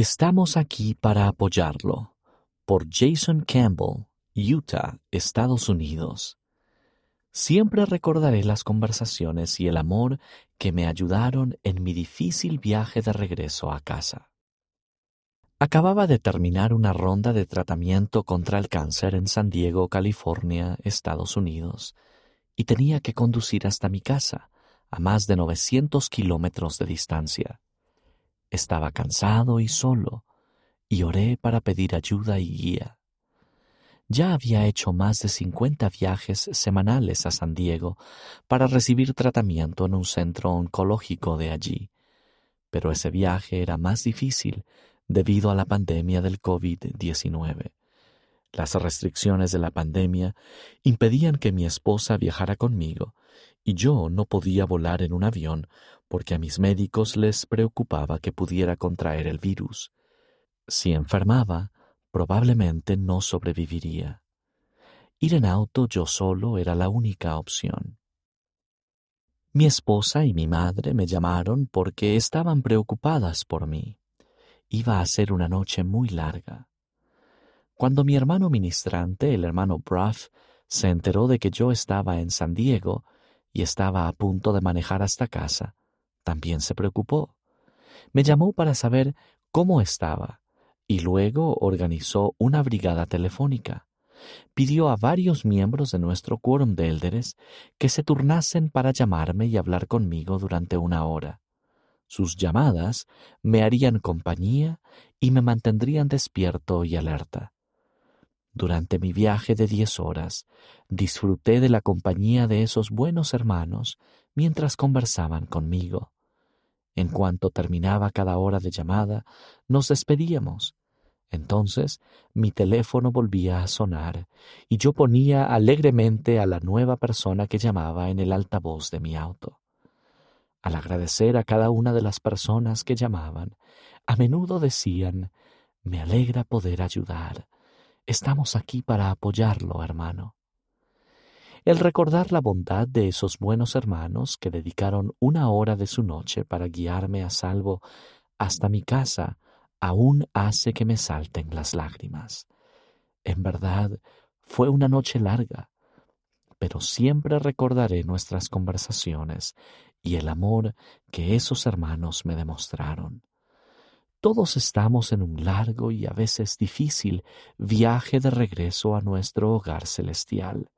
Estamos aquí para apoyarlo. Por Jason Campbell, Utah, Estados Unidos. Siempre recordaré las conversaciones y el amor que me ayudaron en mi difícil viaje de regreso a casa. Acababa de terminar una ronda de tratamiento contra el cáncer en San Diego, California, Estados Unidos, y tenía que conducir hasta mi casa, a más de 900 kilómetros de distancia. Estaba cansado y solo, y oré para pedir ayuda y guía. Ya había hecho más de cincuenta viajes semanales a San Diego para recibir tratamiento en un centro oncológico de allí, pero ese viaje era más difícil debido a la pandemia del COVID-19. Las restricciones de la pandemia impedían que mi esposa viajara conmigo y yo no podía volar en un avión porque a mis médicos les preocupaba que pudiera contraer el virus. Si enfermaba, probablemente no sobreviviría. Ir en auto yo solo era la única opción. Mi esposa y mi madre me llamaron porque estaban preocupadas por mí. Iba a ser una noche muy larga. Cuando mi hermano ministrante, el hermano Bruff, se enteró de que yo estaba en San Diego y estaba a punto de manejar hasta casa, también se preocupó. Me llamó para saber cómo estaba y luego organizó una brigada telefónica. Pidió a varios miembros de nuestro quórum de élderes que se turnasen para llamarme y hablar conmigo durante una hora. Sus llamadas me harían compañía y me mantendrían despierto y alerta. Durante mi viaje de diez horas, disfruté de la compañía de esos buenos hermanos mientras conversaban conmigo. En cuanto terminaba cada hora de llamada, nos despedíamos. Entonces mi teléfono volvía a sonar y yo ponía alegremente a la nueva persona que llamaba en el altavoz de mi auto. Al agradecer a cada una de las personas que llamaban, a menudo decían, me alegra poder ayudar. Estamos aquí para apoyarlo, hermano. El recordar la bondad de esos buenos hermanos que dedicaron una hora de su noche para guiarme a salvo hasta mi casa aún hace que me salten las lágrimas. En verdad, fue una noche larga, pero siempre recordaré nuestras conversaciones y el amor que esos hermanos me demostraron. Todos estamos en un largo y a veces difícil viaje de regreso a nuestro hogar celestial.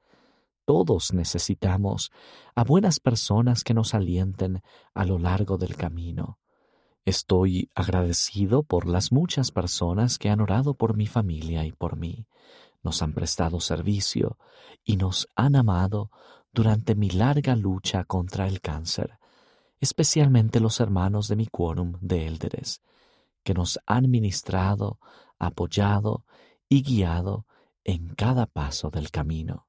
Todos necesitamos a buenas personas que nos alienten a lo largo del camino. Estoy agradecido por las muchas personas que han orado por mi familia y por mí, nos han prestado servicio y nos han amado durante mi larga lucha contra el cáncer, especialmente los hermanos de mi quórum de élderes, que nos han ministrado, apoyado y guiado en cada paso del camino.